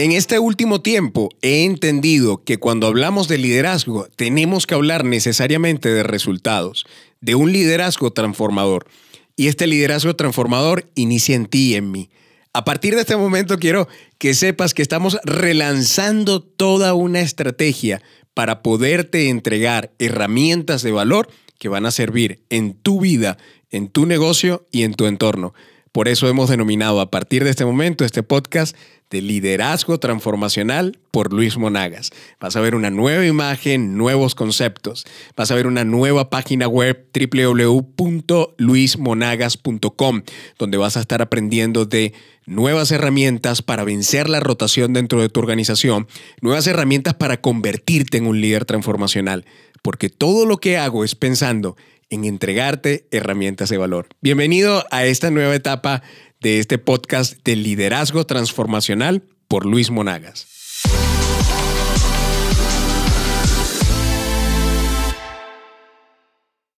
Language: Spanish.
En este último tiempo he entendido que cuando hablamos de liderazgo tenemos que hablar necesariamente de resultados, de un liderazgo transformador. Y este liderazgo transformador inicia en ti y en mí. A partir de este momento quiero que sepas que estamos relanzando toda una estrategia para poderte entregar herramientas de valor que van a servir en tu vida, en tu negocio y en tu entorno. Por eso hemos denominado a partir de este momento este podcast de liderazgo transformacional por Luis Monagas. Vas a ver una nueva imagen, nuevos conceptos. Vas a ver una nueva página web www.luismonagas.com, donde vas a estar aprendiendo de nuevas herramientas para vencer la rotación dentro de tu organización, nuevas herramientas para convertirte en un líder transformacional, porque todo lo que hago es pensando en entregarte herramientas de valor. Bienvenido a esta nueva etapa de este podcast de liderazgo transformacional por Luis Monagas.